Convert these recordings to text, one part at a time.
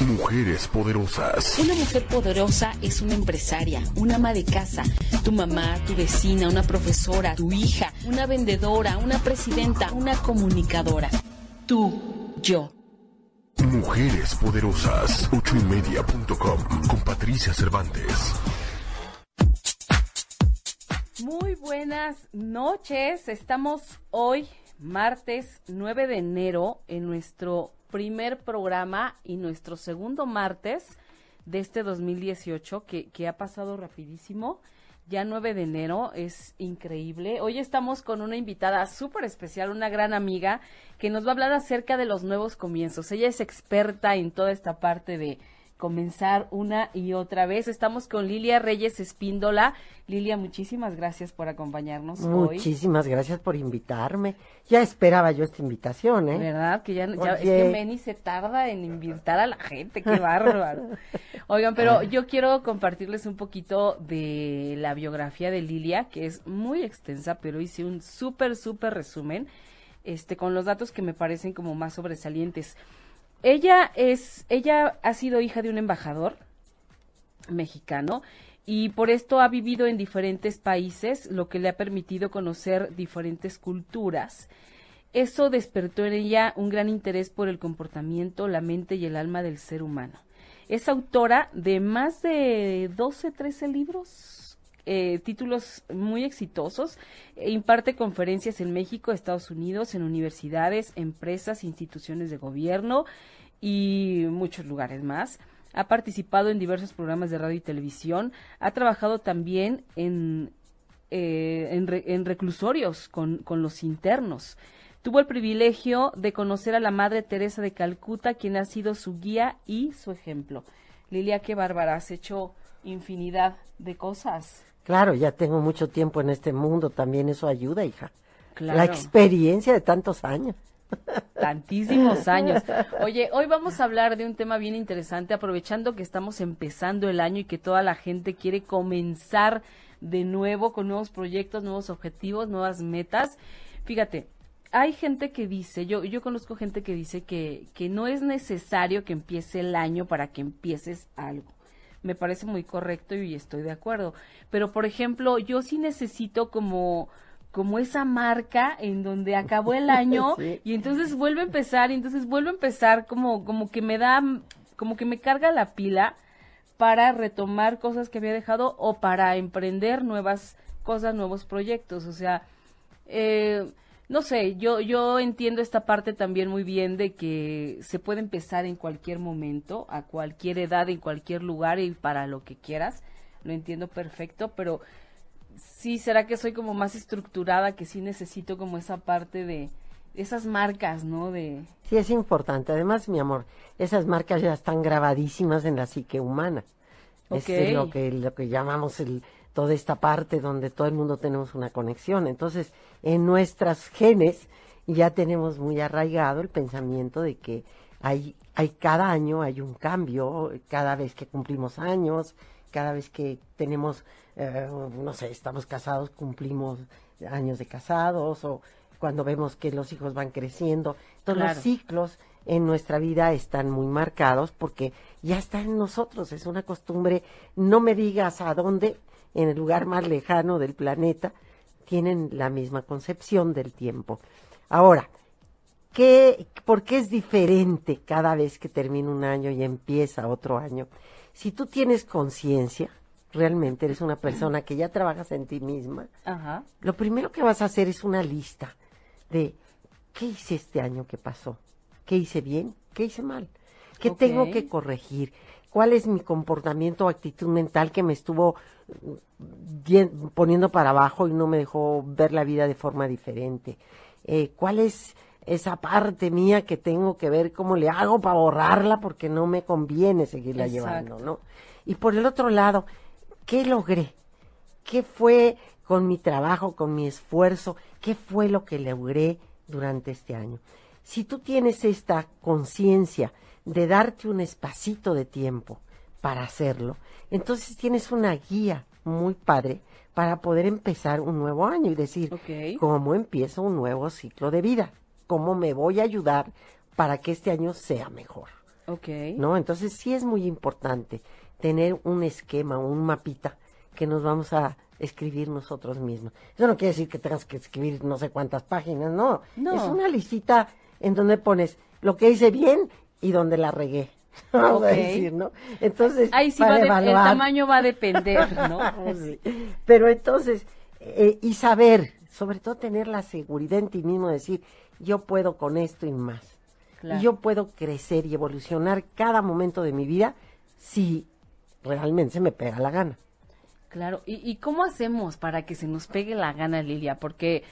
Mujeres poderosas. Una mujer poderosa es una empresaria, una ama de casa, tu mamá, tu vecina, una profesora, tu hija, una vendedora, una presidenta, una comunicadora. Tú, yo. Mujeres poderosas. Ochoymedia.com con Patricia Cervantes. Muy buenas noches. Estamos hoy, martes 9 de enero, en nuestro primer programa y nuestro segundo martes de este 2018 que, que ha pasado rapidísimo. Ya 9 de enero, es increíble. Hoy estamos con una invitada súper especial, una gran amiga, que nos va a hablar acerca de los nuevos comienzos. Ella es experta en toda esta parte de comenzar una y otra vez. Estamos con Lilia Reyes Espíndola. Lilia, muchísimas gracias por acompañarnos hoy. Muchísimas gracias por invitarme. Ya esperaba yo esta invitación, ¿eh? ¿Verdad? Que ya, es que Meni se tarda en invitar a la gente, qué bárbaro. Oigan, pero yo quiero compartirles un poquito de la biografía de Lilia, que es muy extensa, pero hice un súper, súper resumen, este, con los datos que me parecen como más sobresalientes. Ella es, ella ha sido hija de un embajador mexicano y por esto ha vivido en diferentes países, lo que le ha permitido conocer diferentes culturas. Eso despertó en ella un gran interés por el comportamiento, la mente y el alma del ser humano. Es autora de más de 12, 13 libros, eh, títulos muy exitosos. E imparte conferencias en México, Estados Unidos, en universidades, empresas, instituciones de gobierno y muchos lugares más. Ha participado en diversos programas de radio y televisión. Ha trabajado también en, eh, en, reclusorios con, con los internos. Tuvo el privilegio de conocer a la Madre Teresa de Calcuta, quien ha sido su guía y su ejemplo. Lilia, qué bárbara, has hecho infinidad de cosas. Claro, ya tengo mucho tiempo en este mundo, también eso ayuda, hija. La experiencia de tantos años. Tantísimos años. Oye, hoy vamos a hablar de un tema bien interesante, aprovechando que estamos empezando el año y que toda la gente quiere comenzar de nuevo con nuevos proyectos, nuevos objetivos, nuevas metas. Fíjate, hay gente que dice, yo, yo conozco gente que dice que, que no es necesario que empiece el año para que empieces algo. Me parece muy correcto y estoy de acuerdo. Pero, por ejemplo, yo sí necesito como como esa marca en donde acabó el año y entonces vuelve a empezar y entonces vuelve a empezar como como que me da como que me carga la pila para retomar cosas que había dejado o para emprender nuevas cosas, nuevos proyectos, o sea, eh, no sé, yo yo entiendo esta parte también muy bien de que se puede empezar en cualquier momento, a cualquier edad, en cualquier lugar y para lo que quieras, lo entiendo perfecto, pero sí, será que soy como más estructurada, que sí necesito como esa parte de esas marcas, ¿no? De... Sí, es importante. Además, mi amor, esas marcas ya están grabadísimas en la psique humana. Es lo que, lo que llamamos el, toda esta parte donde todo el mundo tenemos una conexión. Entonces, en nuestras genes ya tenemos muy arraigado el pensamiento de que hay, hay cada año hay un cambio, cada vez que cumplimos años, cada vez que tenemos eh, no sé, estamos casados, cumplimos años de casados o cuando vemos que los hijos van creciendo. Todos los ciclos en nuestra vida están muy marcados porque ya está en nosotros, es una costumbre, no me digas a dónde, en el lugar más lejano del planeta, tienen la misma concepción del tiempo. Ahora, ¿qué, ¿por qué es diferente cada vez que termina un año y empieza otro año? Si tú tienes conciencia, realmente eres una persona que ya trabajas en ti misma, lo primero que vas a hacer es una lista de qué hice este año que pasó, qué hice bien, qué hice mal, qué tengo que corregir, cuál es mi comportamiento o actitud mental que me estuvo poniendo para abajo y no me dejó ver la vida de forma diferente, eh, cuál es esa parte mía que tengo que ver cómo le hago para borrarla porque no me conviene seguirla llevando, ¿no? Y por el otro lado, ¿Qué logré? qué fue con mi trabajo, con mi esfuerzo, qué fue lo que logré durante este año. Si tú tienes esta conciencia de darte un espacito de tiempo para hacerlo, entonces tienes una guía muy padre para poder empezar un nuevo año y decir cómo empiezo un nuevo ciclo de vida, cómo me voy a ayudar para que este año sea mejor. ¿No? Entonces sí es muy importante tener un esquema, un mapita que nos vamos a escribir nosotros mismos. Eso no quiere decir que tengas que escribir no sé cuántas páginas, no. Es una listita en donde pones lo que hice bien y donde la regué. Vamos a decir, ¿no? Entonces, Ahí sí va el tamaño va a depender, ¿no? Pero entonces, eh, y saber, sobre todo tener la seguridad en ti mismo, decir, yo puedo con esto y más. Y yo puedo crecer y evolucionar cada momento de mi vida si realmente se me pega la gana. Claro, ¿Y, ¿y cómo hacemos para que se nos pegue la gana, Lilia? Porque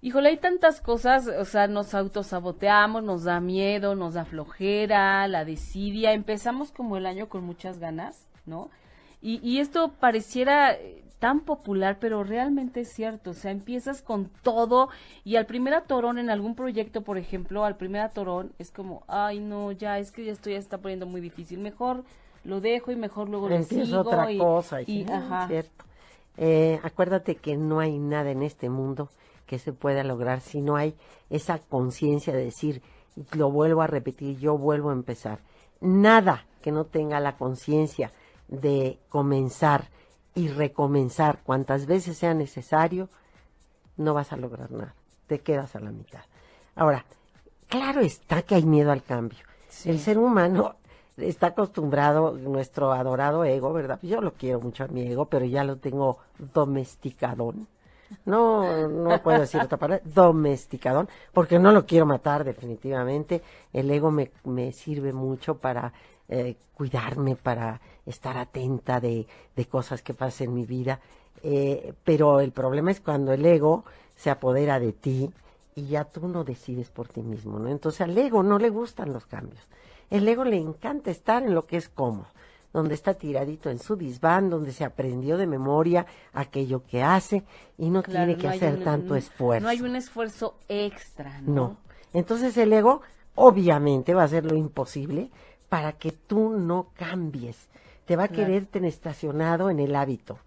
Híjole, hay tantas cosas, o sea, nos autosaboteamos, nos da miedo, nos da flojera, la desidia. Empezamos como el año con muchas ganas, ¿no? Y, y esto pareciera eh, tan popular, pero realmente es cierto. O sea, empiezas con todo y al primer atorón en algún proyecto, por ejemplo, al primer atorón es como, ay, no, ya, es que ya esto ya está poniendo muy difícil. Mejor lo dejo y mejor luego lo sigo. otra cosa. Y, ajá. Cierto. Eh, acuérdate que no hay nada en este mundo que se pueda lograr si no hay esa conciencia de decir, lo vuelvo a repetir, yo vuelvo a empezar. Nada que no tenga la conciencia de comenzar y recomenzar cuantas veces sea necesario, no vas a lograr nada. Te quedas a la mitad. Ahora, claro está que hay miedo al cambio. El ser humano está acostumbrado, nuestro adorado ego, ¿verdad? Yo lo quiero mucho a mi ego, pero ya lo tengo domesticadón no, no puedo decir otra palabra, domesticadón, porque no lo quiero matar definitivamente. El ego me, me sirve mucho para eh, cuidarme, para estar atenta de, de, cosas que pasan en mi vida. Eh, pero el problema es cuando el ego se apodera de ti y ya tú no decides por ti mismo, ¿no? Entonces al ego no le gustan los cambios. El ego le encanta estar en lo que es cómodo donde está tiradito en su disván, donde se aprendió de memoria aquello que hace y no tiene que hacer tanto esfuerzo. No hay un esfuerzo extra, ¿no? No. Entonces el ego obviamente va a hacer lo imposible para que tú no cambies. Te va a querer tener estacionado en el hábito.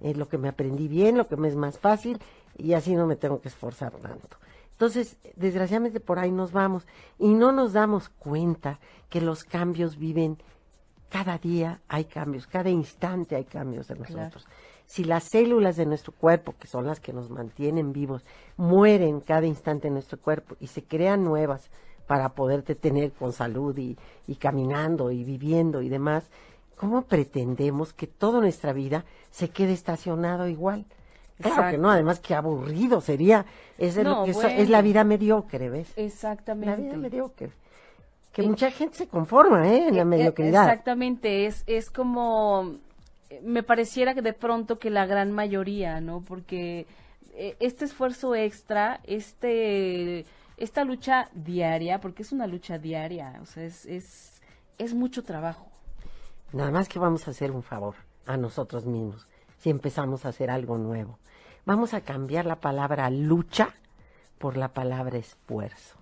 en lo que me aprendí bien, lo que me es más fácil y así no me tengo que esforzar tanto. Entonces, desgraciadamente por ahí nos vamos y no nos damos cuenta que los cambios viven cada día hay cambios, cada instante hay cambios en nosotros. Si las células de nuestro cuerpo, que son las que nos mantienen vivos, mueren cada instante en nuestro cuerpo y se crean nuevas para poderte tener con salud y, y caminando y viviendo y demás, ¿cómo pretendemos que toda nuestra vida se quede estacionado igual? Claro que no, además que aburrido sería, es, es la vida mediocre, ¿ves? Exactamente. La vida mediocre que mucha gente se conforma ¿eh? en la eh, eh, mediocridad. Exactamente, es, es como, me pareciera que de pronto que la gran mayoría, ¿no? Porque este esfuerzo extra, este, esta lucha diaria, porque es una lucha diaria, o sea, es, es, es mucho trabajo. Nada más que vamos a hacer un favor a nosotros mismos si empezamos a hacer algo nuevo. Vamos a cambiar la palabra lucha por la palabra esfuerzo.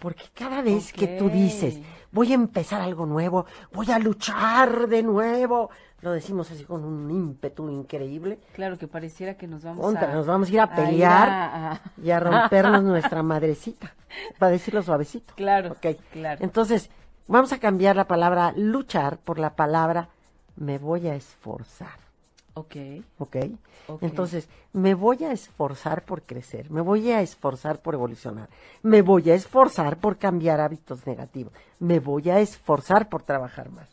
Porque cada vez que tú dices, voy a empezar algo nuevo, voy a luchar de nuevo, lo decimos así con un ímpetu increíble. Claro, que pareciera que nos vamos a... Nos vamos a ir a pelear y a rompernos nuestra madrecita, para decirlo suavecito. Claro, claro. Entonces, vamos a cambiar la palabra luchar por la palabra me voy a esforzar. Ok. ok. Entonces, me voy a esforzar por crecer, me voy a esforzar por evolucionar, me voy a esforzar por cambiar hábitos negativos, me voy a esforzar por trabajar más.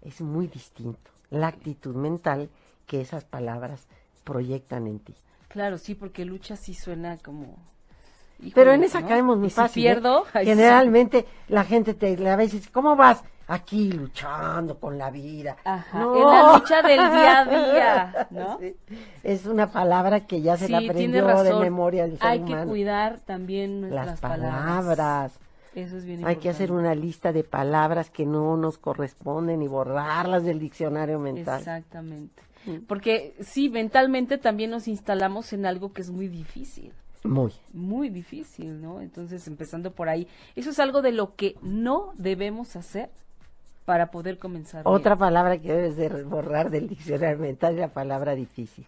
Es muy distinto la actitud mental que esas palabras proyectan en ti. Claro, sí, porque lucha sí suena como pero en esa caemos muy fácil. Si ¿eh? pierdo, generalmente la gente te la ve y dice, ¿cómo vas? Aquí luchando con la vida. Ajá, en la lucha del día a día, ¿no? Es una palabra que ya se la aprendió de memoria el ser Hay que cuidar también nuestras Las palabras. Eso es bien Hay que hacer una lista de palabras que no nos corresponden y borrarlas del diccionario mental. Exactamente. Porque sí, mentalmente también nos instalamos en algo que es muy difícil. Muy. Muy difícil, ¿no? Entonces, empezando por ahí, eso es algo de lo que no debemos hacer para poder comenzar. Otra palabra que debes de borrar del diccionario mental es la palabra difícil.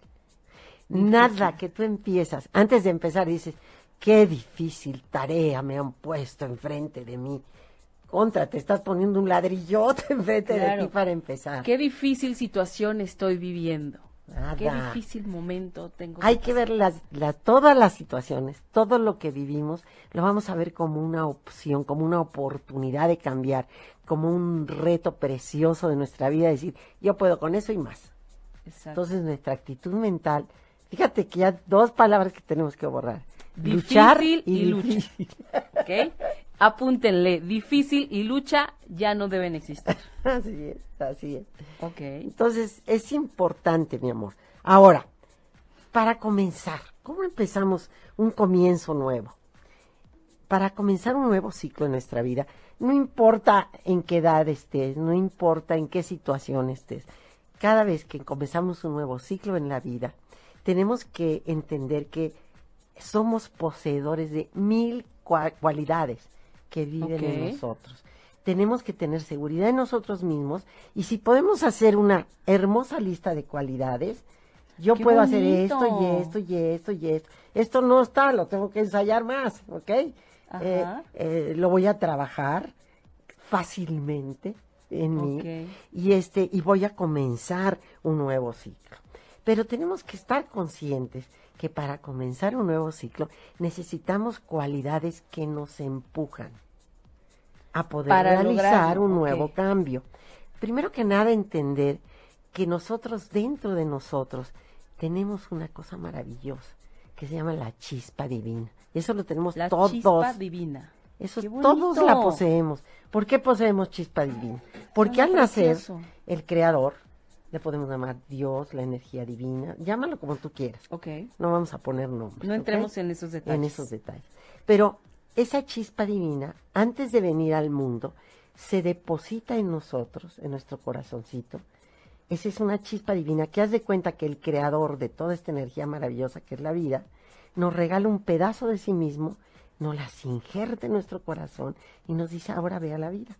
Nada que tú empiezas, antes de empezar dices, qué difícil tarea me han puesto enfrente de mí. Contra, te estás poniendo un ladrillote enfrente de ti para empezar. Qué difícil situación estoy viviendo. Qué difícil momento tengo. Hay que, ver las, todas las situaciones, todo lo que vivimos, lo vamos a ver como una opción, como una oportunidad de cambiar, como un reto precioso de nuestra vida, decir, yo puedo con eso y más. Entonces nuestra actitud mental, fíjate que ya dos palabras que tenemos que borrar. luchar y, lucha. Apúntenle, difícil y lucha ya no deben existir. así es, así es. Ok. Entonces es importante, mi amor. Ahora, para comenzar, ¿cómo empezamos un comienzo nuevo? Para comenzar un nuevo ciclo en nuestra vida, no importa en qué edad estés, no importa en qué situación estés, cada vez que comenzamos un nuevo ciclo en la vida, tenemos que entender que somos poseedores de mil cualidades que viven en nosotros. Tenemos que tener seguridad en nosotros mismos y si podemos hacer una hermosa lista de cualidades, yo puedo hacer esto y esto y esto y esto. Esto no está, lo tengo que ensayar más, ¿ok? Eh, eh, lo voy a trabajar fácilmente en mí y este y voy a comenzar un nuevo ciclo. Pero tenemos que estar conscientes que para comenzar un nuevo ciclo necesitamos cualidades que nos empujan a poder realizar un nuevo cambio. Primero que nada entender que nosotros dentro de nosotros tenemos una cosa maravillosa que se llama la chispa divina. Eso lo tenemos la todos. Chispa divina. Eso todos la poseemos. ¿Por qué poseemos chispa divina? Porque al nacer el creador le podemos llamar Dios, la energía divina, llámalo como tú quieras. Ok. No vamos a poner nombres. No entremos en esos detalles. En esos detalles. Pero esa chispa divina, antes de venir al mundo, se deposita en nosotros, en nuestro corazoncito. Esa es una chispa divina que haz de cuenta que el creador de toda esta energía maravillosa que es la vida, nos regala un pedazo de sí mismo, nos las injerta en nuestro corazón y nos dice, ahora vea la vida.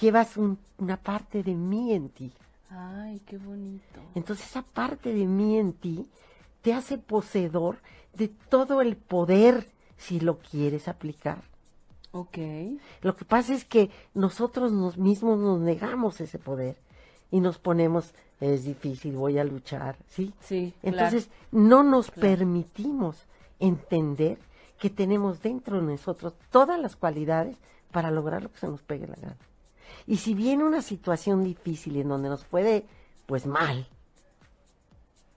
Llevas una parte de mí en ti. Ay, qué bonito. Entonces esa parte de mí en ti te hace poseedor de todo el poder si lo quieres aplicar. Ok. Lo que pasa es que nosotros nos mismos nos negamos ese poder y nos ponemos, es difícil, voy a luchar, ¿sí? Sí. Entonces no nos permitimos entender que tenemos dentro de nosotros todas las cualidades para lograr lo que se nos pegue la gana. Y si viene una situación difícil en donde nos puede, pues mal,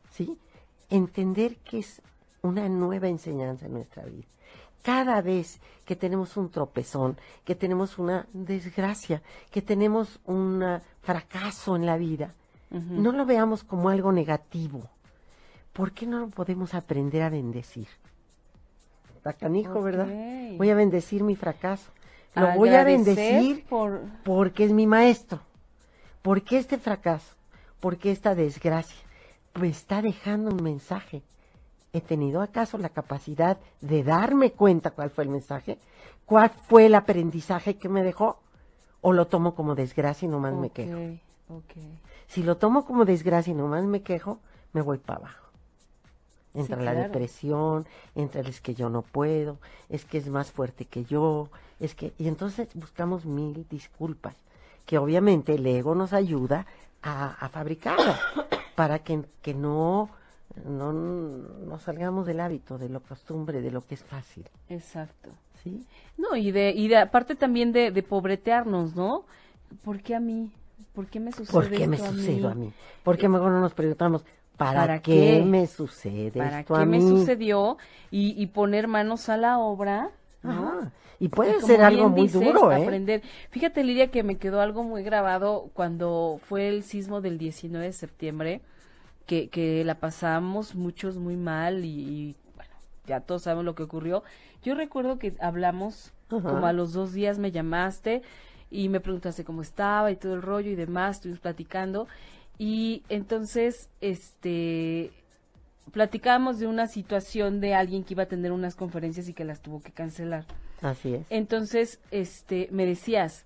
¿sí? Entender que es una nueva enseñanza en nuestra vida. Cada vez que tenemos un tropezón, que tenemos una desgracia, que tenemos un fracaso en la vida, no lo veamos como algo negativo. ¿Por qué no lo podemos aprender a bendecir? Está canijo, ¿verdad? Voy a bendecir mi fracaso. Lo voy a bendecir porque es mi maestro. Porque este fracaso, porque esta desgracia me está dejando un mensaje. ¿He tenido acaso la capacidad de darme cuenta cuál fue el mensaje? ¿Cuál fue el aprendizaje que me dejó? ¿O lo tomo como desgracia y nomás me quejo? Si lo tomo como desgracia y nomás me quejo, me voy para abajo. Entra la depresión, entra el es que yo no puedo, es que es más fuerte que yo, es que... Y entonces buscamos mil disculpas, que obviamente el ego nos ayuda a, a fabricarlas, para que, que no, no, no salgamos del hábito, de lo costumbre, de lo que es fácil. Exacto. ¿Sí? No, y de, y de aparte también de, de pobretearnos, ¿no? ¿Por qué a mí? ¿Por qué me sucede ¿Por qué me sucede a mí? ¿Por qué mejor no nos preguntamos, ¿Para, qué? me sucede ¿Para esto qué a me sucedió? Y, y, poner manos a la obra. Y puede ser algo muy duro, ¿eh? Aprender. Fíjate, Lidia, que me quedó algo muy grabado cuando fue el sismo del 19 de septiembre, que, que la pasamos muchos muy mal y, bueno, ya todos saben lo que ocurrió. Yo recuerdo que hablamos, como a los dos días me llamaste y me preguntaste cómo estaba y todo el rollo y demás, estuvimos platicando Y entonces, este, platicábamos de una situación de alguien que iba a tener unas conferencias y que las tuvo que cancelar. Así es. Entonces, este, me decías,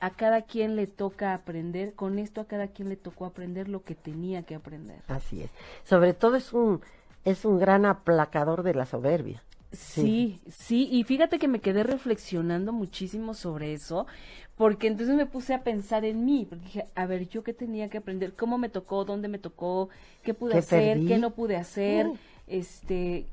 a cada quien le toca aprender, con esto a cada quien le tocó aprender lo que tenía que aprender. Así es. Sobre todo es un es un gran aplacador de la soberbia. Sí, sí, y fíjate que me quedé reflexionando muchísimo sobre eso, porque entonces me puse a pensar en mí, porque dije, a ver, yo qué tenía que aprender, cómo me tocó, dónde me tocó, qué pude hacer, qué no pude hacer, mm. este,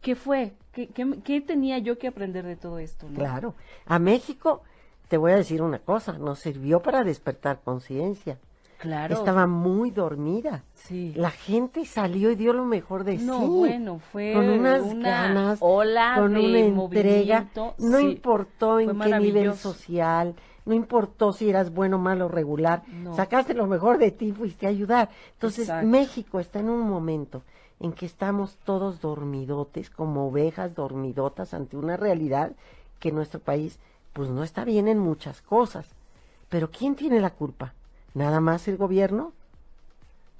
qué fue, ¿Qué, qué, tenía yo que aprender de todo esto. Claro, a México, te voy a decir una cosa, nos sirvió para despertar conciencia. Claro. Estaba muy dormida. Sí. La gente salió y dio lo mejor de no, sí. bueno, fue con unas una ganas, ola con de una entrega. No importó en qué nivel social, no importó si eras bueno, malo, regular. Sacaste lo mejor de ti, fuiste a ayudar. Entonces, México está en un momento en que estamos todos dormidotes, como ovejas dormidotas ante una realidad que nuestro país, pues no está bien en muchas cosas. Pero ¿quién tiene la culpa? ¿Nada más el gobierno?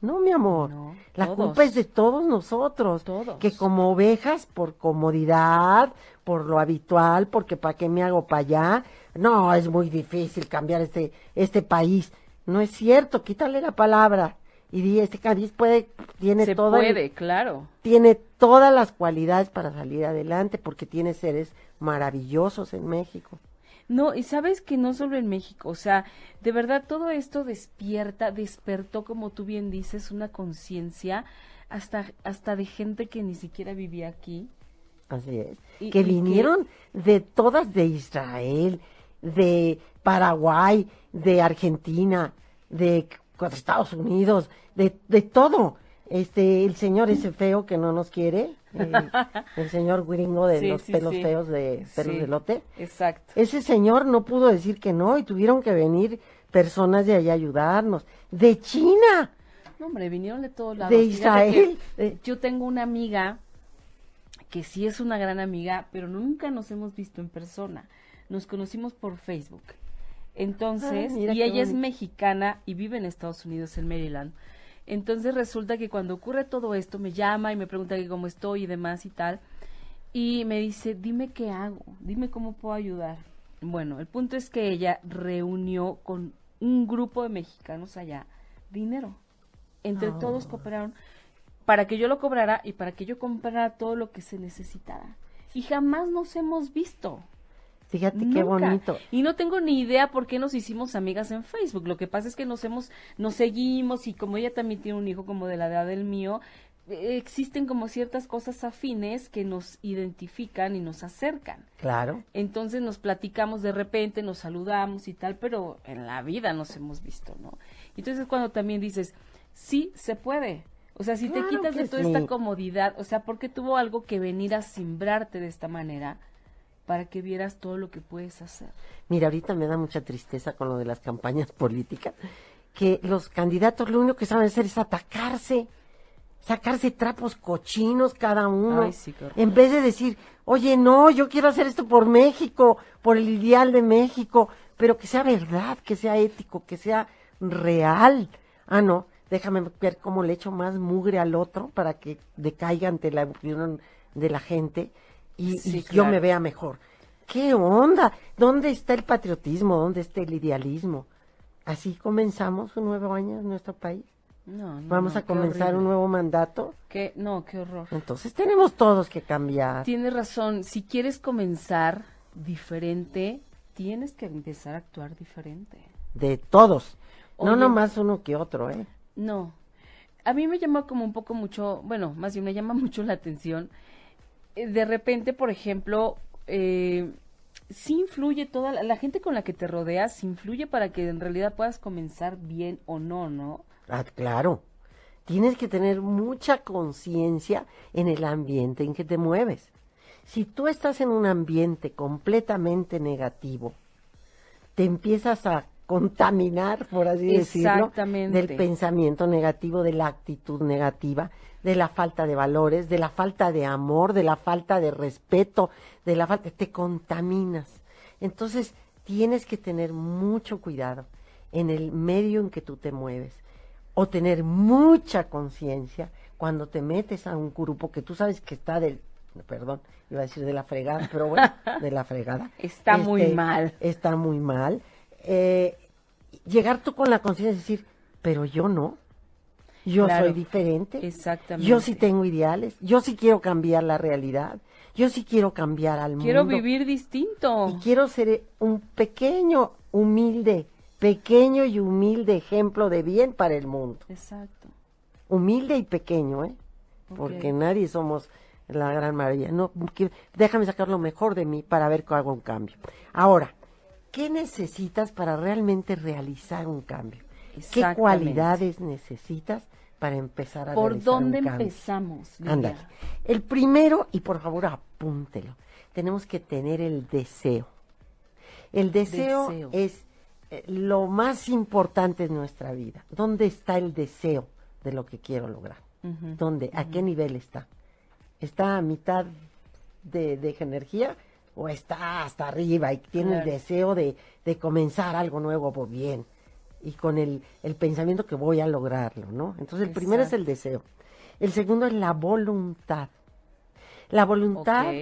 No, mi amor. la culpa es de todos nosotros. Todos. Que como ovejas, por comodidad, por lo habitual, porque para qué me hago para allá. No, es muy difícil cambiar este, este país. No es cierto, quítale la palabra. Y di, este país puede, tiene Se toda, puede, claro. Tiene todas las cualidades para salir adelante, porque tiene seres maravillosos en México. No, y sabes que no solo en México, o sea, de verdad todo esto despierta, despertó, como tú bien dices, una conciencia hasta, hasta de gente que ni siquiera vivía aquí. Así es. que vinieron de todas de Israel, de Paraguay, de Argentina, de Estados Unidos, de, de todo este el señor ese feo que no nos quiere el, señor gringo de los pelos feos de pelos de lote. exacto. Ese señor no pudo decir que no y tuvieron que venir personas de allá a ayudarnos. De China. No hombre vinieron de todos lados. De Israel. yo tengo una amiga que sí es una gran amiga pero nunca nos hemos visto en persona. Nos conocimos por Facebook. Entonces y ella es mexicana y vive en Estados Unidos en Maryland entonces resulta que cuando ocurre todo esto, me llama y me pregunta que cómo estoy y demás y tal. Y me dice, dime qué hago, dime cómo puedo ayudar. Bueno, el punto es que ella reunió con un grupo de mexicanos allá dinero. Entre ah. todos cooperaron para que yo lo cobrara y para que yo comprara todo lo que se necesitara. Y jamás nos hemos visto. Fíjate qué bonito. Y no tengo ni idea por qué nos hicimos amigas en Facebook. Lo que pasa es que nos hemos, nos seguimos y como ella también tiene un hijo como de la edad del mío, eh, existen como ciertas cosas afines que nos identifican y nos acercan. Claro. Entonces nos platicamos de repente, nos saludamos y tal, pero en la vida nos hemos visto, ¿no? Entonces cuando también dices, sí, se puede. O sea, si te quitas de toda esta comodidad, o sea, porque tuvo algo que venir a simbrarte de esta manera, para que vieras todo lo que puedes hacer. Mira, ahorita me da mucha tristeza con lo de las campañas políticas, que los candidatos lo único que saben hacer es atacarse, sacarse trapos cochinos cada uno, en vez de decir, oye, no, yo quiero hacer esto por México, por el ideal de México, pero que sea verdad, que sea ético, que sea real. Ah, no, déjame ver cómo le echo más mugre al otro para que decaiga ante la opinión de la gente y, yo me vea mejor. ¿Qué onda? ¿Dónde está el patriotismo? ¿Dónde está el idealismo? ¿Así comenzamos un nuevo año en nuestro país? No, no, Vamos a comenzar un nuevo mandato. ¿Qué? No, qué horror. Entonces tenemos todos que cambiar. Tienes razón. Si quieres comenzar diferente, tienes que empezar a actuar diferente. De todos. no nomás uno que otro, ¿eh? No. A mí me llama como un poco mucho, bueno, más bien me llama mucho la atención de repente, por ejemplo, eh, sí influye toda la, gente con la que te rodeas, influye para que en realidad puedas comenzar bien o no, ¿no? Ah, claro. Tienes que tener mucha conciencia en el ambiente en que te mueves. Si tú estás en un ambiente completamente negativo, te empiezas a contaminar, por así decirlo, del pensamiento negativo, de la actitud negativa, de la falta de valores, de la falta de amor, de la falta de respeto, de la falta, te contaminas. Entonces, tienes que tener mucho cuidado en el medio en que tú te mueves. o tener mucha conciencia cuando te metes a un grupo que tú sabes que está del, perdón, iba a decir de la fregada, pero bueno, de la fregada. está muy este, mal. Está muy mal. Eh, llegar tú con la conciencia de decir, pero yo no. Yo soy diferente. Exactamente. Yo sí tengo ideales. Yo sí quiero cambiar la realidad. Yo sí quiero cambiar al mundo. Quiero vivir distinto. Y quiero ser un pequeño, humilde, pequeño y humilde ejemplo de bien para el mundo. Exacto. Humilde y pequeño, ¿eh? Porque nadie somos la gran maravilla. No, déjame sacar lo mejor de mí para ver que hago un cambio. Ahora, ¿qué necesitas para realmente realizar un cambio? ¿Qué cualidades necesitas para empezar a ¿Por dónde un cambio? empezamos? Ándale. El primero, y por favor apúntelo, tenemos que tener el deseo. El deseo, es eh, lo más importante en nuestra vida. ¿Dónde está el deseo de lo que quiero lograr? ¿Dónde? ¿A qué nivel está? ¿Está a mitad de, de energía? O está hasta arriba y tiene el deseo de, de, comenzar algo nuevo por bien y con el, el pensamiento que voy a lograrlo, ¿no? Entonces el primero es el deseo. El segundo es la voluntad. La voluntad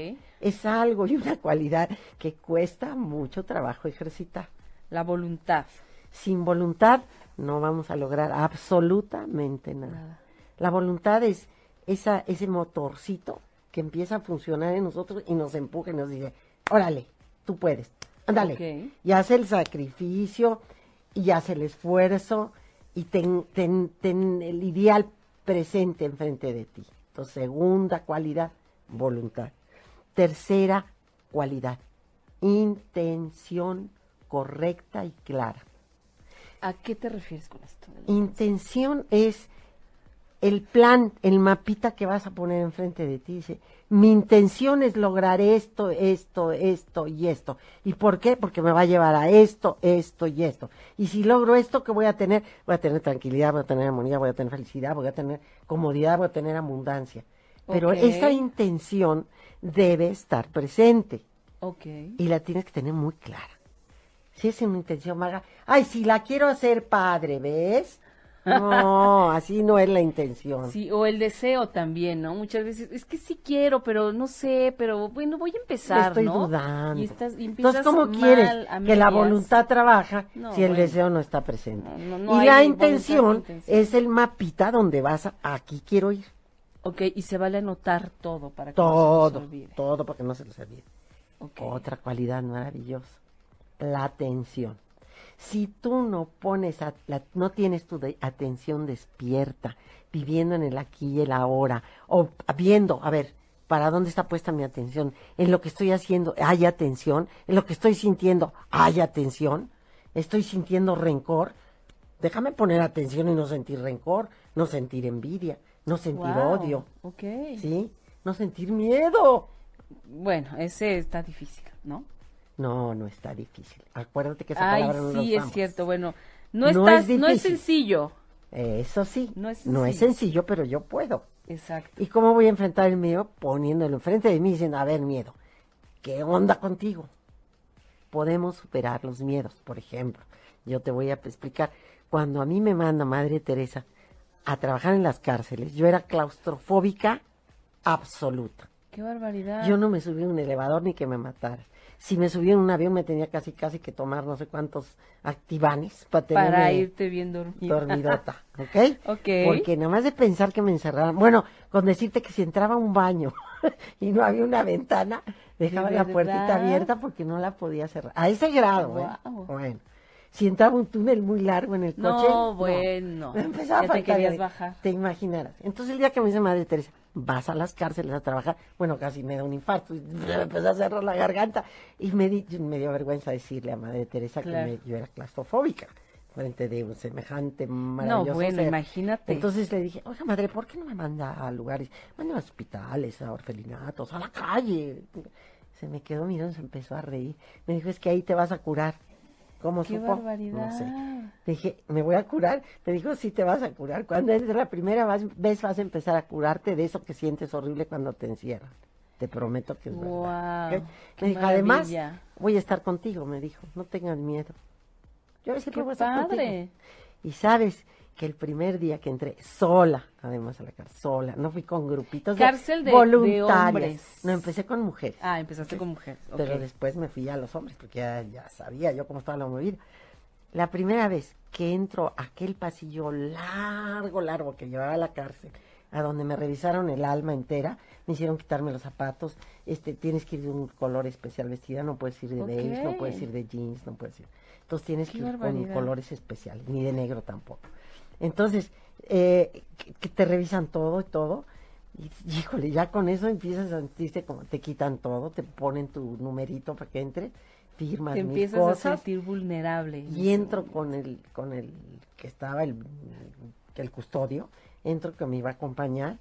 es algo y una cualidad que cuesta mucho trabajo ejercitar. La voluntad. Sin voluntad no vamos a lograr absolutamente nada. La voluntad es esa, ese motorcito que empieza a funcionar en nosotros y nos empuja y nos dice, órale, tú puedes, ándale. Y hace el sacrificio y hace el esfuerzo y ten, ten, ten el ideal presente enfrente de ti. Entonces, segunda cualidad, voluntad. Tercera cualidad, intención correcta y clara. ¿A qué te refieres con esto? Intención es el plan, el mapita que vas a poner enfrente de ti. Dice, mi intención es lograr esto, esto, esto y esto. ¿Y por qué? Porque me va a llevar a esto, esto y esto. Y si logro esto, ¿qué voy a tener? Voy a tener tranquilidad, voy a tener armonía, voy a tener felicidad, voy a tener comodidad, voy a tener abundancia. Pero esa intención debe estar presente. Okay. Y la tienes que tener muy clara. Si es una intención maga, ay, si la quiero hacer padre, ¿ves? No, así no es la intención. Sí, o el deseo también, ¿no? Muchas veces, es que sí quiero, pero no sé, pero bueno, voy a empezar, estoy ¿no? dudando. Y estás, Entonces, ¿cómo quieres que la voluntad trabaja si el deseo no está presente? y la intención, es el mapita donde vas a, aquí quiero ir. Ok, y se vale anotar todo para que todo, no se los olvide. Todo, para que no se los olvide. Otra cualidad maravillosa, la atención si tú no pones, no tienes tu atención despierta, viviendo en el aquí y el ahora, o viendo, a ver, ¿para dónde está puesta mi atención? En lo que estoy haciendo, ¿hay atención? En lo que estoy sintiendo, ¿hay atención? ¿Estoy sintiendo rencor? Déjame poner atención y no sentir rencor, no sentir envidia, no sentir odio. Ok. ¿Sí? No sentir miedo. Bueno, ese está difícil, ¿no? No, no está difícil. Acuérdate que esa palabra no sí, es cierto. Bueno, no, es no es sencillo. Eso sí, no es, no es sencillo, pero yo puedo. Exacto. ¿Y cómo voy a enfrentar el miedo? Poniéndolo enfrente de mí diciendo, a ver, miedo, ¿qué onda contigo? Podemos superar los miedos, por ejemplo. Yo te voy a explicar. Cuando a mí me manda Madre Teresa a trabajar en las cárceles, yo era claustrofóbica absoluta. ¡Qué barbaridad! Yo no me subí a un elevador ni que me matara si me subía en un avión me tenía casi casi que tomar no sé cuántos activanes para, para irte bien dormida. dormidota, ¿ok? Ok. Porque nada más de pensar que me encerraran, bueno, con decirte que si entraba a un baño y no había una ventana, dejaba la puertita abierta porque no la podía cerrar. A ese grado, ¿eh? Bueno. Si entraba un túnel muy largo en el coche. No, bueno. Me empezaba ya te querías bajar. Te imaginarás. Entonces el día que me dice Madre Teresa, vas a las cárceles a trabajar. Bueno, casi me da un infarto y me empezó a cerrar la garganta. Y me, me dio vergüenza decirle a Madre Teresa que yo era claustrofóbica frente de un semejante maravilloso No, bueno, imagínate. Entonces le dije, oiga, madre, ¿por qué no me manda a lugares? Manda a hospitales, a orfelinatos, a la calle. Se me quedó mirando, se empezó a reír. Me dijo, es que ahí te vas a curar. ¿Cómo Qué barbaridad. No sé. Dije, ¿me voy a curar? Me dijo, sí te vas a curar. Cuando es la primera vez vas a empezar a curarte de eso que sientes horrible cuando te encierran. Te prometo que es verdad. Me dijo, además, voy a estar contigo, me dijo. No tengan miedo. Yo a veces Qué padre. Y sabes que el primer día que entré sola, además a la cárcel, sola, no fui con grupitos cárcel de, voluntarios. no, empecé con mujeres. Ah, empezaste con mujeres. Pero después me fui a los hombres porque ya, ya sabía yo cómo estaba la movida. La primera vez que entro a aquel pasillo largo, largo que llevaba a la cárcel, a donde me revisaron el alma entera, me hicieron quitarme los zapatos, este, tienes que ir de un color especial vestida, no puedes ir de beige, no puedes ir de jeans, no puedes ir. Entonces tienes que ir con colores especiales, ni de negro tampoco. Entonces, eh, que, te revisan todo y todo. Y híjole, ya con eso empiezas a sentirte como te quitan todo, te ponen tu numerito para que entre, firmas te empiezas a sentir vulnerable. Y entro con el, con el que estaba el, el custodio, entro que me iba a acompañar,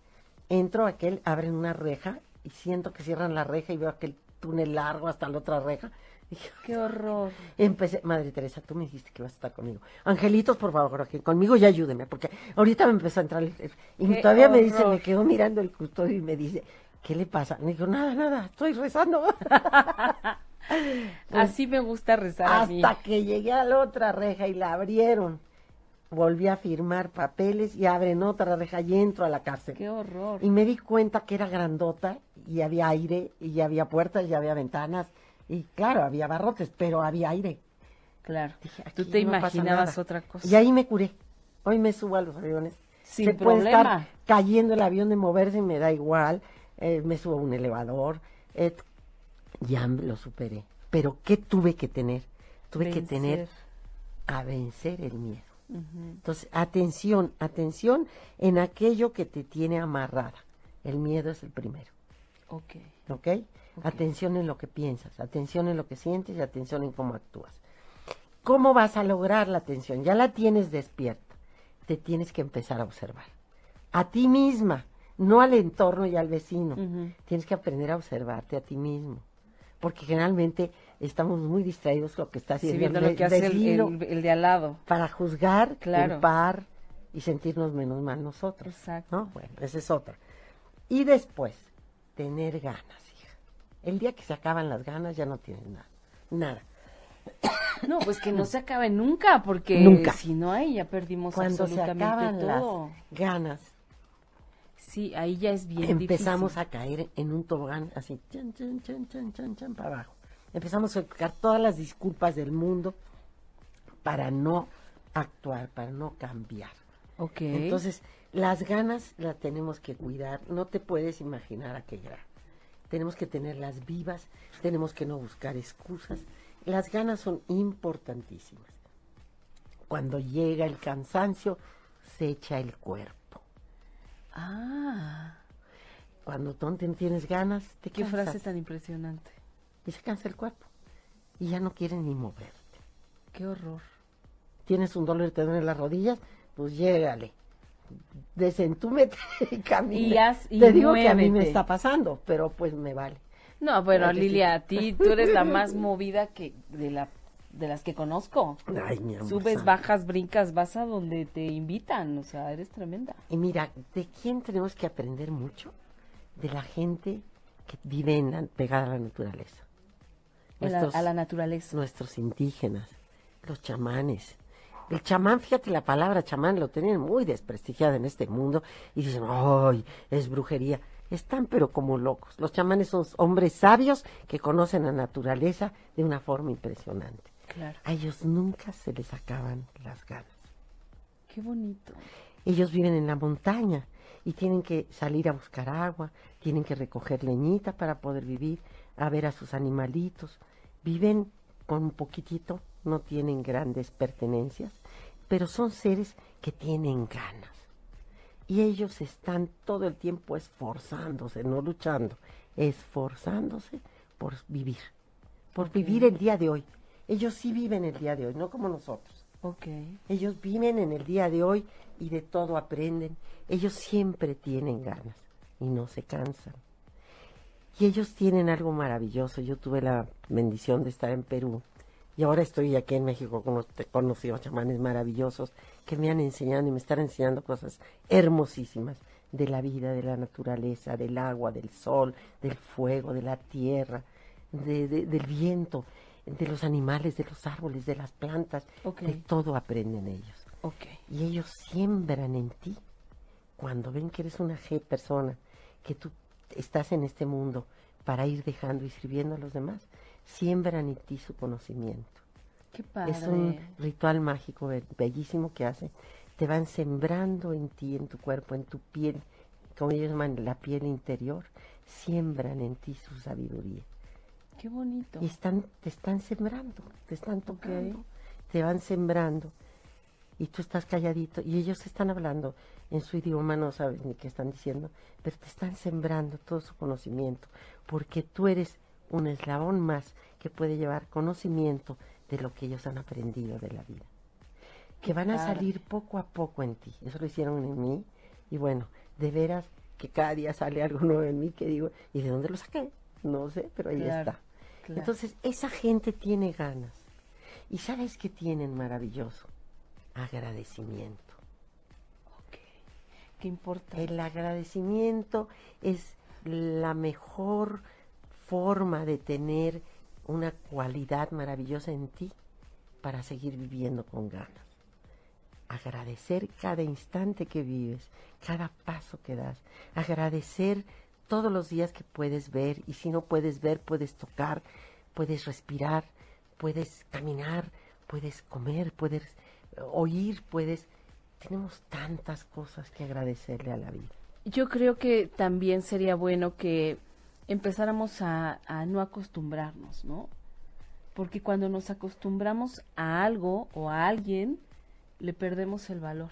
entro aquel, abren una reja y siento que cierran la reja y veo aquel túnel largo hasta la otra reja Qué horror. Empecé, Madre Teresa, tú me dijiste que ibas a estar conmigo. Angelitos, por favor, conmigo ya ayúdeme, porque ahorita me empezó a entrar y todavía me dice, me quedó mirando el custodio y me dice, ¿qué le pasa? Me dijo, nada, nada, estoy rezando. Así me gusta rezar. Hasta que llegué a la otra reja y la abrieron. Volví a firmar papeles y abren otra reja y entro a la cárcel. Qué horror. Y me di cuenta que era grandota y había aire y había puertas y había ventanas y claro, había barrotes, pero había aire. Claro. Tú te imaginabas otra cosa. Y ahí me curé. Hoy me subo a los aviones. Sin problema. Puede estar cayendo el avión de moverse, me da igual. Eh, me subo a un elevador. Eh, ya lo superé. Pero ¿qué tuve que tener? Tuve que tener a vencer el miedo. Entonces, atención, atención en aquello que te tiene amarrada. El miedo es el primero. Ok. ¿Ok? Atención en lo que piensas, atención en lo que sientes y atención en cómo actúas. ¿Cómo vas a lograr la atención? Ya la tienes despierta. Te tienes que empezar a observar. A ti misma, no al entorno y al vecino. Tienes que aprender a observarte a ti mismo. Porque generalmente estamos muy distraídos con lo que está haciendo lo que hace el, de al lado. Para juzgar, culpar y sentirnos menos mal nosotros. Exacto. Bueno, esa es otra. Y después, tener ganas el día que se acaban las ganas ya no tienes nada. Nada. No, pues que no se acabe nunca, porque si no hay ya perdimos Cuando absolutamente se acaban todo. Las ganas. Sí, ahí ya es bien Empezamos a caer en un tobogán así, chan, chan, chan, chan, chan, chan, para abajo. Empezamos a buscar todas las disculpas del mundo para no actuar, para no cambiar. Ok. Entonces, las ganas las tenemos que cuidar. No te puedes imaginar a qué grado tenemos que tenerlas vivas, tenemos que no buscar excusas. Las ganas son importantísimas. Cuando llega el cansancio, se echa el cuerpo. Ah. Cuando tú tienes ganas, te Qué frase tan impresionante. Y se cansa el cuerpo. Y ya no quieres ni moverte. Qué horror. Tienes un dolor y te duelen las rodillas, pues llégale desentúmete y camina. Y Te digo que a mí me está pasando, pero pues me vale. No, bueno, Lilia, a ti tú eres la más movida que de la de las que conozco. Ay, mi amor, Subes, bajas, brincas, vas a donde te invitan, o sea, eres tremenda. Y mira, ¿de quién tenemos que aprender mucho? De la gente que vive en pegada a la naturaleza. a la naturaleza. Nuestros indígenas, los chamanes, el chamán, fíjate la palabra chamán, lo tienen muy desprestigiada en este mundo y dicen, ¡ay! Es brujería. Están pero como locos. Los chamanes son hombres sabios que conocen la naturaleza de una forma impresionante. Claro. A ellos nunca se les acaban las ganas. Qué bonito. Ellos viven en la montaña y tienen que salir a buscar agua, tienen que recoger leñita para poder vivir, a ver a sus animalitos. Viven con un poquitito no tienen grandes pertenencias, pero son seres que tienen ganas. Y ellos están todo el tiempo esforzándose, no luchando, esforzándose por vivir, por vivir el día de hoy. Ellos sí viven el día de hoy, no como nosotros. Okay. Ellos viven en el día de hoy y de todo aprenden. Ellos siempre tienen ganas y no se cansan. Y ellos tienen algo maravilloso. Yo tuve la bendición de estar en Perú y ahora estoy aquí en México con conocidos chamanes maravillosos que me han enseñado y me están enseñando cosas hermosísimas de la vida, de la naturaleza, del agua, del sol, del fuego, de la tierra, del viento, de los animales, de los árboles, de las plantas. De todo aprenden ellos. Okay. Y ellos siembran en ti, cuando ven que eres una G persona, que tú estás en este mundo para ir dejando y sirviendo a los demás, siembran en ti su conocimiento. Qué padre. Es un ritual mágico bellísimo que hace. Te van sembrando en ti, en tu cuerpo, en tu piel, como ellos llaman la piel interior, siembran en ti su sabiduría. Qué bonito. Y están, te están sembrando, te están tocando, te van sembrando. Y tú estás calladito y ellos están hablando en su idioma, no sabes ni qué están diciendo, pero te están sembrando todo su conocimiento, porque tú eres un eslabón más que puede llevar conocimiento de lo que ellos han aprendido de la vida. Que van a salir poco a poco en ti. Eso lo hicieron en mí. Y bueno, de veras que cada día sale algo nuevo en mí que digo, ¿y de dónde lo saqué? No sé, pero ahí está. Entonces, esa gente tiene ganas. ¿Y sabes qué tienen maravilloso? Agradecimiento. Ok. ¿Qué importa? El agradecimiento es la mejor forma de tener una cualidad maravillosa en ti para seguir viviendo con ganas. Agradecer cada instante que vives, cada paso que das. Agradecer todos los días que puedes ver y si no puedes ver, puedes tocar, puedes respirar, puedes caminar, puedes comer, puedes oír, puedes... Tenemos tantas cosas que agradecerle a la vida. Yo creo que también sería bueno que empezáramos a, no acostumbrarnos, ¿no? Porque cuando nos acostumbramos a algo o a alguien, le perdemos el valor.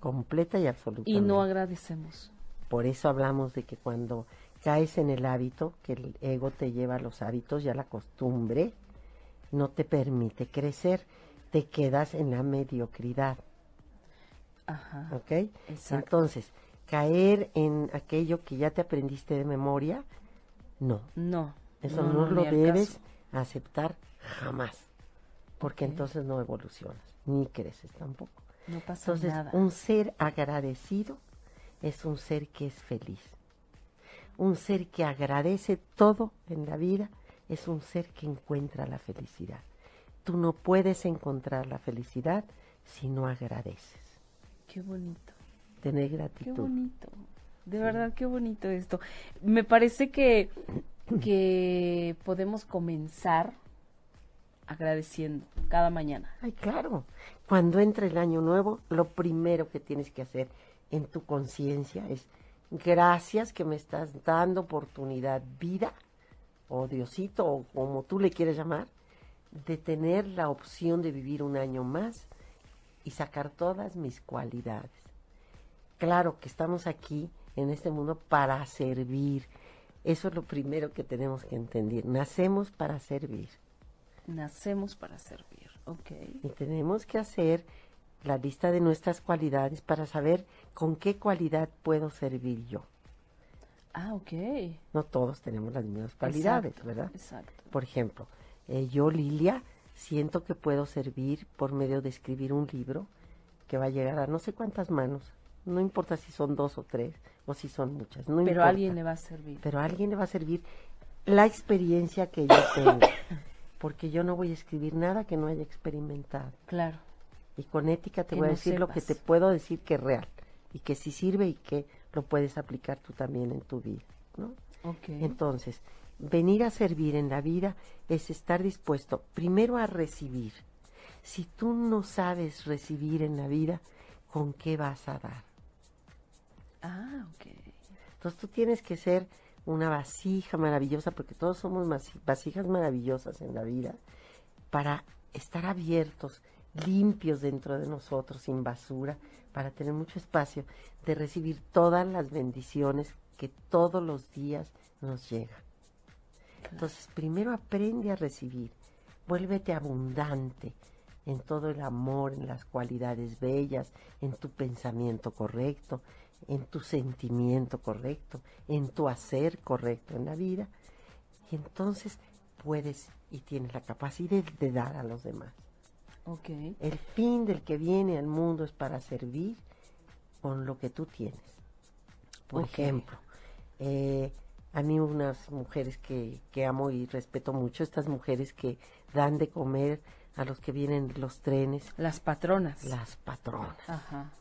Completa y absoluta. Y no agradecemos. Por eso hablamos de que cuando caes en el hábito, que el ego te lleva a los hábitos ya la costumbre, no te permite crecer, te quedas en la mediocridad. Ajá. ¿Ok? Entonces, caer en aquello que ya te aprendiste de memoria no. No. Eso no, lo debes aceptar jamás. Porque entonces no evolucionas, ni creces tampoco. No pasa entonces, un ser agradecido es un ser que es feliz. Un ser que agradece todo en la vida es un ser que encuentra la felicidad. Tú no puedes encontrar la felicidad si no agradeces. Qué bonito. Tener gratitud. Qué bonito. De verdad, qué bonito esto. Me parece que, que podemos comenzar agradeciendo cada mañana. Ay, claro. Cuando entra el año nuevo, lo primero que tienes que hacer en tu conciencia es gracias que me estás dando oportunidad, vida, o Diosito, o como tú le quieres llamar, de tener la opción de vivir un año más y sacar todas mis cualidades. Claro que estamos aquí en este mundo para servir. Eso es lo primero que tenemos que entender. Nacemos para servir. Nacemos para servir, ok. Y tenemos que hacer la lista de nuestras cualidades para saber con qué cualidad puedo servir yo. Ah, ok. No todos tenemos las mismas cualidades, ¿verdad? Exacto. Por ejemplo, eh, yo, Lilia, siento que puedo servir por medio de escribir un libro que va a llegar a no sé cuántas manos. No importa si son dos o tres o si son muchas. No Pero a alguien le va a servir. Pero a alguien le va a servir la experiencia que yo tengo. porque yo no voy a escribir nada que no haya experimentado. Claro. Y con ética te voy a decir lo que te puedo decir que es real y que sí sirve y que lo puedes aplicar tú también en tu vida, ¿no? Okay. Entonces, venir a servir en la vida es estar dispuesto primero a recibir. Si tú no sabes recibir en la vida, ¿con qué vas a dar? Entonces tú tienes que ser una vasija maravillosa, porque todos somos vasijas maravillosas en la vida, para estar abiertos, limpios dentro de nosotros, sin basura, para tener mucho espacio de recibir todas las bendiciones que todos los días nos llegan. Entonces, primero aprende a recibir, vuélvete abundante en todo el amor, en las cualidades bellas, en tu pensamiento correcto, en tu sentimiento correcto, en tu hacer correcto en la vida, y entonces puedes y tienes la capacidad de dar a los demás. Okay. El fin del que viene al mundo es para servir con lo que tú tienes. Por ejemplo, eh, a mí unas mujeres que, que amo y respeto mucho, estas mujeres que dan de comer a los que vienen los trenes. Las patronas. Las patronas. Ajá.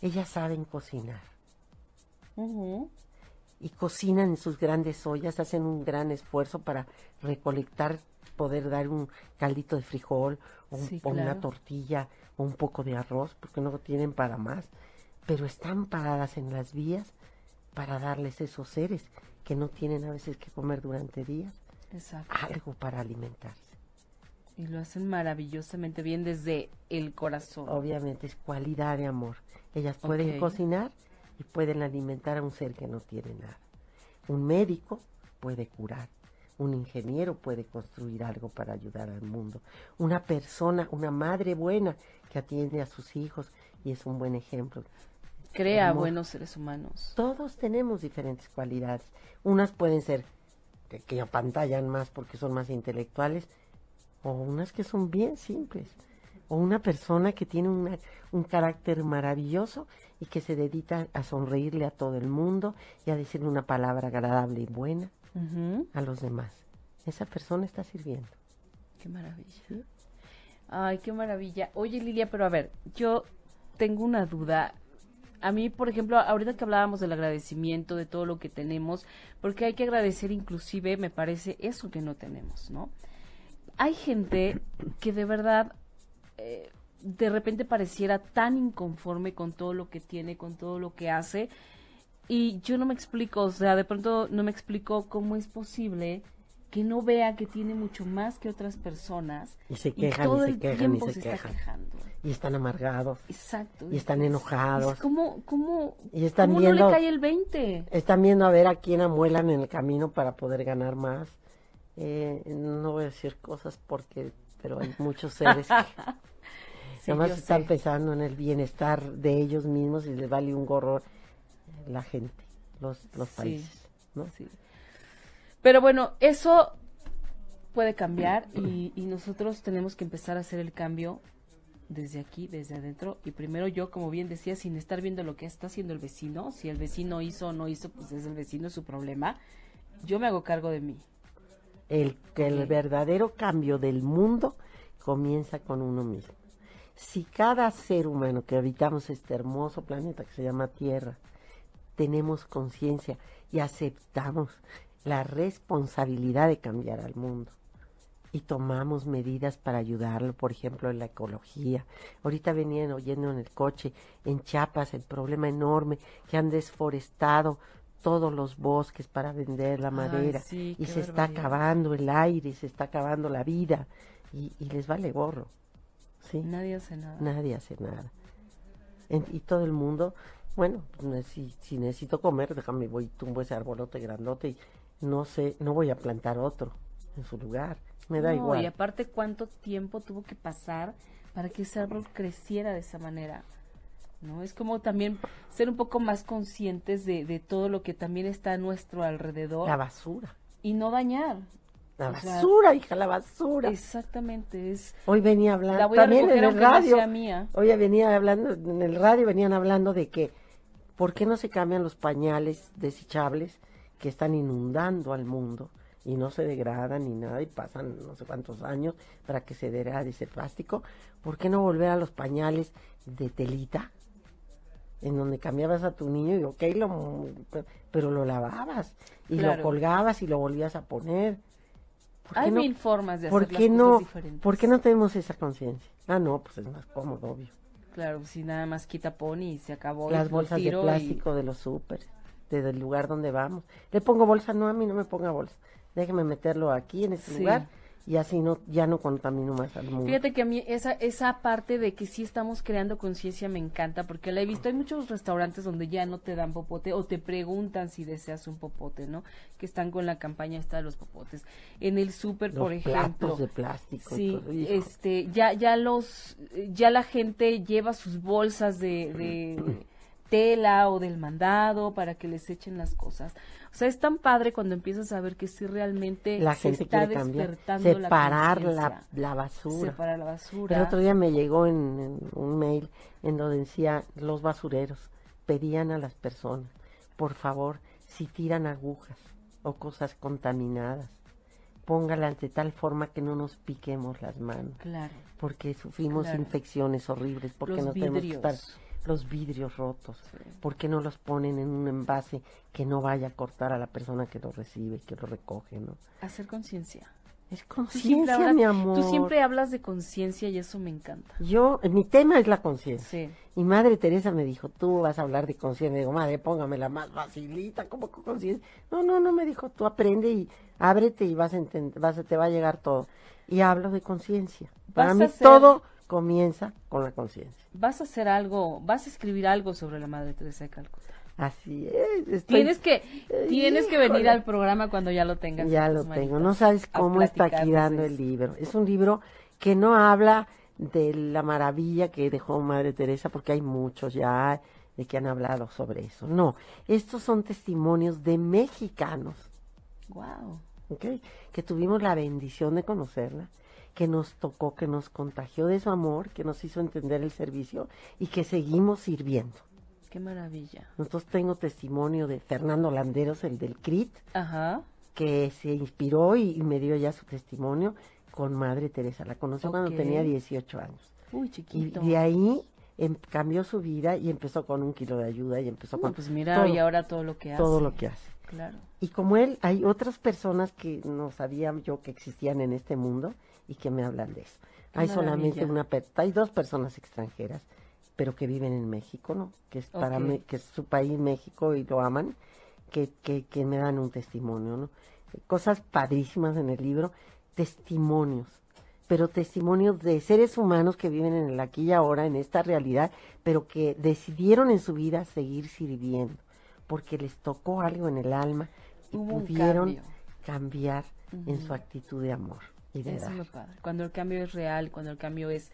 Ellas saben cocinar. Y cocinan en sus grandes ollas, hacen un gran esfuerzo para recolectar, poder dar un caldito de frijol o, una tortilla o un poco de arroz, porque no tienen para más. Pero están paradas en las vías para darles esos seres que no tienen a veces que comer durante días algo para alimentarse. Y lo hacen maravillosamente bien desde el corazón. Obviamente es cualidad de amor. Ellas pueden cocinar y pueden alimentar a un ser que no tiene nada. Un médico puede curar. Un ingeniero puede construir algo para ayudar al mundo. Una persona, una madre buena que atiende a sus hijos y es un buen ejemplo. Crea buenos seres humanos. Todos tenemos diferentes cualidades. Unas pueden ser que, que apantallan más porque son más intelectuales, o unas que son bien simples, o una persona que tiene un carácter maravilloso y que se dedica a sonreírle a todo el mundo y a decirle una palabra agradable y buena a los demás. Esa persona está sirviendo. Qué maravilla. Ay, qué maravilla. Oye, Lilia, pero a ver, yo tengo una duda a mí, por ejemplo, ahorita que hablábamos del agradecimiento, de todo lo que tenemos, porque hay que agradecer inclusive, me parece, eso que no tenemos, ¿no? Hay gente que de verdad, eh, de repente pareciera tan inconforme con todo lo que tiene, con todo lo que hace, y yo no me explico, o sea, de pronto no me explico cómo es posible que no vea que tiene mucho más que otras personas y se quejan y, todo el tiempo se, está quejando. Y están amargados. Exacto. Y están enojados. ¿cómo, cómo, y están viendo, no le cae el 20 están viendo a ver a quién amuelan en el camino para poder ganar más. Eh, no voy a decir cosas porque pero hay muchos seres que además están pensando en el bienestar de ellos mismos y les vale un gorro la gente los los países ¿no? Sí. Pero bueno, eso puede cambiar y, nosotros tenemos que empezar a hacer el cambio desde aquí, desde adentro. Y primero yo, como bien decía, sin estar viendo lo que está haciendo el vecino, si el vecino hizo o no hizo, pues es el vecino su problema. Yo me hago cargo de mí. El verdadero cambio del mundo comienza con uno mismo. Si cada ser humano que habitamos este hermoso planeta que se llama Tierra, tenemos conciencia y aceptamos la responsabilidad de cambiar al mundo y tomamos medidas para ayudarlo, por ejemplo, en la ecología. Ahorita venían oyendo en el coche, en Chiapas, el problema enorme que han desforestado todos los bosques para vender la madera y se está acabando el aire, se está acabando la vida y, les vale gorro. ¿Sí? Nadie hace nada. Nadie hace nada. y todo el mundo, bueno, pues, si, si necesito comer, déjame, voy, tumbo ese arbolote grandote y no sé, no voy a plantar otro en su lugar. Me da igual. Y aparte, ¿cuánto tiempo tuvo que pasar para que ese árbol creciera de esa manera? ¿No? Es como también ser un poco más conscientes de, de todo lo que también está a nuestro alrededor. La basura. Y no dañar. La basura, hija, la basura. Exactamente, es. Hoy venía hablando, también en el radio. mía. Hoy venía hablando, en el radio venían hablando de que, ¿por qué no se cambian los pañales desechables que están inundando al mundo y no se degradan ni nada y pasan no sé cuántos años para que se degrade ese plástico, ¿por qué no volver a los pañales de telita? En donde cambiabas a tu niño y ok, lo, pero lo lavabas y lo colgabas y lo volvías a poner. Hay mil formas de hacer ¿por qué no, ¿Por qué no tenemos esa conciencia? Ah, no, pues es más cómodo, obvio. Claro, si nada más quita pony y se acabó. Las bolsas de plástico de los súper desde el lugar donde vamos. Le pongo bolsa, no, a mí no me ponga bolsa. Déjeme meterlo aquí en este lugar y así no ya no contamino más al mundo. Fíjate que a mí esa esa parte de que sí estamos creando conciencia me encanta porque la he visto hay muchos restaurantes donde ya no te dan popote o te preguntan si deseas un popote, ¿no? Que están con la campaña esta de los popotes. En el súper, por ejemplo, de plástico. Sí, este ya ya los ya la gente lleva sus bolsas de tela o del mandado para que les echen las cosas. O sea, es tan padre cuando empiezas a ver que sí realmente la se gente está despertando separar la, la, basura. Separar la basura. El otro día me llegó en, un mail en donde decía los basureros pedían a las personas, por favor, si tiran agujas o cosas contaminadas, póngala de tal forma que no nos piquemos las manos. Claro. Porque sufrimos infecciones horribles, porque los no tenemos que estar los vidrios rotos, porque no los ponen en un envase que no vaya a cortar a la persona que lo recibe, que lo recoge, ¿no? Hacer conciencia. Es conciencia, mi amor. Tú siempre hablas de conciencia y eso me encanta. Yo, mi tema es la conciencia. Y Madre Teresa me dijo, tú vas a hablar de conciencia. Digo, Madre, póngame la más facilita, como conciencia? No, no, no, me dijo, tú aprende y ábrete y vas a, vas a te va a llegar todo. Y hablo de conciencia. Para mí todo comienza con la conciencia. Vas a hacer algo, vas a escribir algo sobre la Madre Teresa de Calcuta. Así es. Tienes que tienes que venir al programa cuando ya lo tengas. Ya lo tengo. No sabes cómo está aquí dando el libro. Es un libro que no habla de la maravilla que dejó Madre Teresa, porque hay muchos ya de que han hablado sobre eso. No, estos son testimonios de mexicanos. Wow. Okay, que tuvimos la bendición de conocerla, que nos tocó, que nos contagió de su amor, que nos hizo entender el servicio y que seguimos sirviendo. Qué maravilla. Nosotros tengo testimonio de Fernando Landeros, el del CRIT, Ajá. que se inspiró y, me dio ya su testimonio con Madre Teresa. La conoció cuando tenía 18 años. Uy, chiquito. Y de ahí em, cambió su vida y empezó con un kilo de ayuda y empezó con... Pues mira, y ahora todo lo que hace. Todo lo que hace. Claro. Y como él, hay otras personas que no sabía yo que existían en este mundo y que me hablan de eso. hay solamente una, hay dos personas extranjeras pero que viven en México, ¿no? Que es para que es su país México y lo aman, que, que, que me dan un testimonio, ¿no? Cosas padrísimas en el libro, testimonios, pero testimonios de seres humanos que viven en el aquí y ahora, en esta realidad, pero que decidieron en su vida seguir sirviendo, porque les tocó algo en el alma y pudieron cambiar en su actitud de amor y de Eso Cuando el cambio es real, cuando el cambio es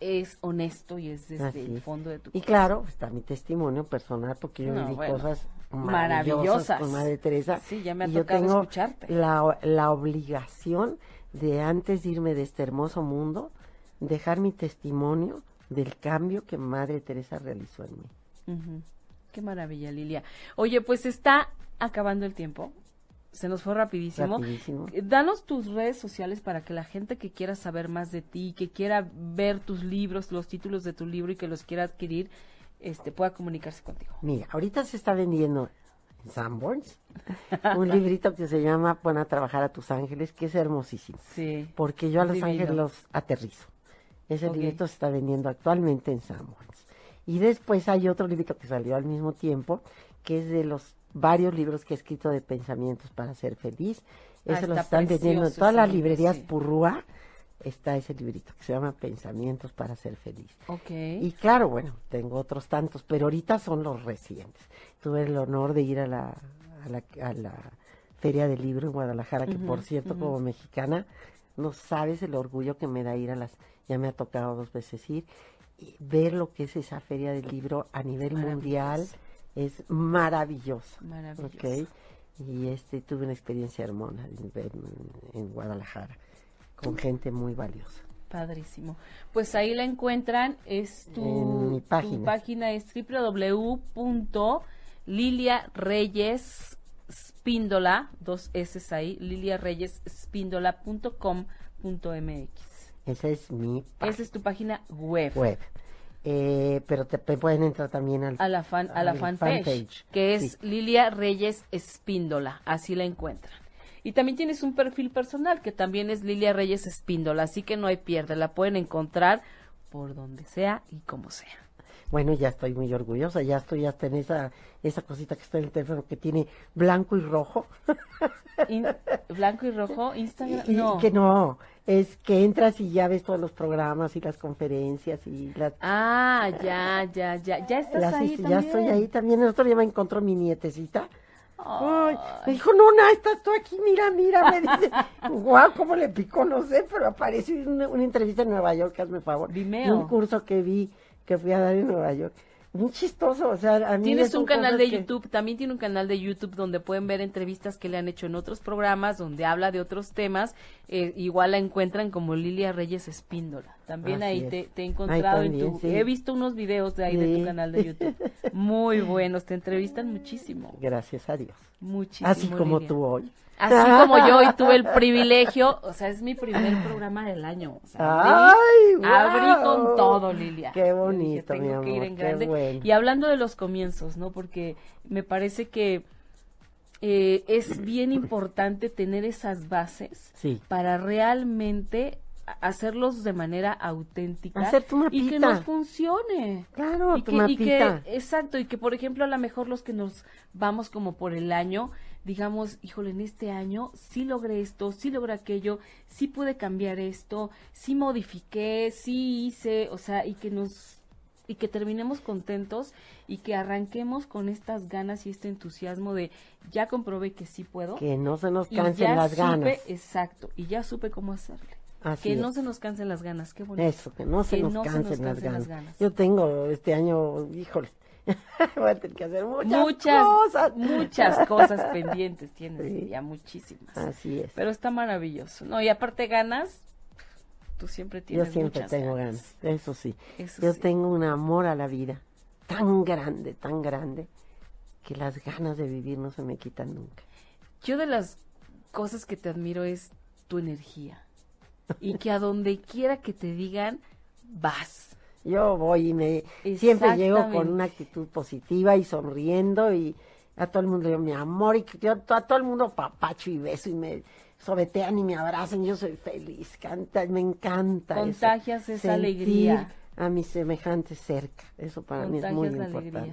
es honesto y es desde el fondo de tu Y claro, está mi testimonio personal porque yo viví cosas maravillosas, con Madre Teresa. Sí, ya me ha y tocado yo tengo escucharte. La, la obligación de antes de irme de este hermoso mundo, dejar mi testimonio del cambio que Madre Teresa realizó en mí. Qué maravilla, Lilia. Oye, pues está acabando el tiempo se nos fue rapidísimo. Eh, danos tus redes sociales para que la gente que quiera saber más de ti, que quiera ver tus libros, los títulos de tu libro y que los quiera adquirir, este, pueda comunicarse contigo. Mira, ahorita se está vendiendo en Sanborns un librito que se llama Pon a trabajar a tus ángeles, que es hermosísimo. Sí. Porque yo a los ángeles los aterrizo. Ese librito se está vendiendo actualmente en Sanborns. Y después hay otro librito que salió al mismo tiempo, que es de los varios libros que he escrito de pensamientos para ser feliz. Ah, Eso lo están vendiendo en todas las librerías Purrúa. Está ese librito que se llama Pensamientos para ser feliz. Okay. Y claro, bueno, tengo otros tantos, pero ahorita son los recientes. Tuve el honor de ir a la, a la, a la Feria del Libro en Guadalajara, que por cierto, como mexicana, no sabes el orgullo que me da ir a las, ya me ha tocado dos veces ir, y ver lo que es esa Feria del Libro a nivel mundial es maravilloso. Maravilloso. Y este, tuve una experiencia hermosa en, Guadalajara con gente muy valiosa. Padrísimo. Pues ahí la encuentran, es tu, página. página es www.liliareyespíndola, dos S ahí, liliareyespíndola.com.mx. Esa es mi página. Esa es tu página web. Web. Eh, pero te, pueden entrar también al, a la, fan, a la fanpage, que es Lilia Reyes Espíndola, así la encuentran. Y también tienes un perfil personal que también es Lilia Reyes Espíndola, así que no hay pierde, la pueden encontrar por donde sea y como sea. Bueno, ya estoy muy orgullosa, ya estoy hasta en esa, esa cosita que está en el teléfono que tiene blanco y rojo. blanco y rojo, Instagram, no. Que no, es que entras y ya ves todos los programas y las conferencias y las... Ah, ya, ya, ya, ya estás ahí también. Ya estoy ahí también, el otro día me encontró mi nietecita. Ay, me dijo, no, no, estás tú aquí, mira, mira, me dice, guau, cómo le picó, no sé, pero apareció una, una entrevista en Nueva York, hazme favor. Vimeo. Un curso que vi que fui a dar en Nueva York. Muy chistoso, o sea, a mí Tienes un canal de YouTube, también tiene un canal de YouTube donde pueden ver entrevistas que le han hecho en otros programas, donde habla de otros temas. Eh, igual la encuentran como Lilia Reyes Espíndola. También ahí te, he encontrado en tu... He visto unos videos de ahí de tu canal de YouTube. Muy buenos, te entrevistan muchísimo. Gracias a Dios. Muchísimo. Así como tú hoy. Así como yo hoy tuve el privilegio, o sea, es mi primer programa del año. O sea, abrí, con todo, Lilia. Qué bonito, mi amor, que ir en grande. Y hablando de los comienzos, ¿no? Porque me parece que eh, es bien importante tener esas bases para realmente hacerlos de manera auténtica y que nos funcione. Claro, y que, y que, exacto, y que por ejemplo a lo mejor los que nos vamos como por el año, digamos, híjole, en este año sí logré esto, sí logré aquello, sí pude cambiar esto, sí modifiqué, sí hice, o sea, y que nos y que terminemos contentos y que arranquemos con estas ganas y este entusiasmo de ya comprobé que sí puedo. Que no se nos cansen las ganas. Exacto, y ya supe cómo hacerle que no se nos cansen las ganas, qué bonito. Eso, que no se, nos, cansen las, ganas. Yo tengo este año, híjole, voy a tener que hacer muchas, cosas. Muchas cosas pendientes tienes, ya muchísimas. Así es. Pero está maravilloso. No, y aparte ganas, tú siempre tienes Yo siempre tengo ganas. eso sí. Yo tengo un amor a la vida tan grande, tan grande, que las ganas de vivir no se me quitan nunca. Yo de las cosas que te admiro es tu energía y que a donde quiera que te digan, vas. Yo voy y me siempre llego con una actitud positiva y sonriendo y a todo el mundo digo mi amor y yo a todo el mundo papacho y beso y me sobetean y me abrazan, yo soy feliz, canta, me encanta. Contagias esa alegría. A mis semejantes cerca, eso para mí es muy importante.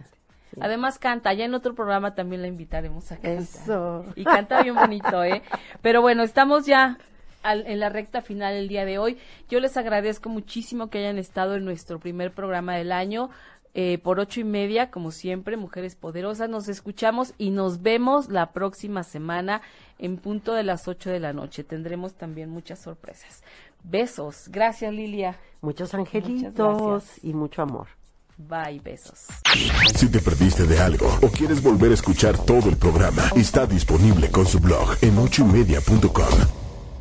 Además canta, ya en otro programa también la invitaremos a cantar. Eso. Y canta bien bonito, ¿eh? Pero bueno, estamos ya en la recta final el día de hoy. Yo les agradezco muchísimo que hayan estado en nuestro primer programa del año. Eh, por ocho y media, como siempre, Mujeres Poderosas. Nos escuchamos y nos vemos la próxima semana en punto de las ocho de la noche. Tendremos también muchas sorpresas. Besos. Gracias, Lilia. Muchos angelitos y mucho amor. Bye, besos. Si te perdiste de algo o quieres volver a escuchar todo el programa, está disponible con su blog en ochoymedia.com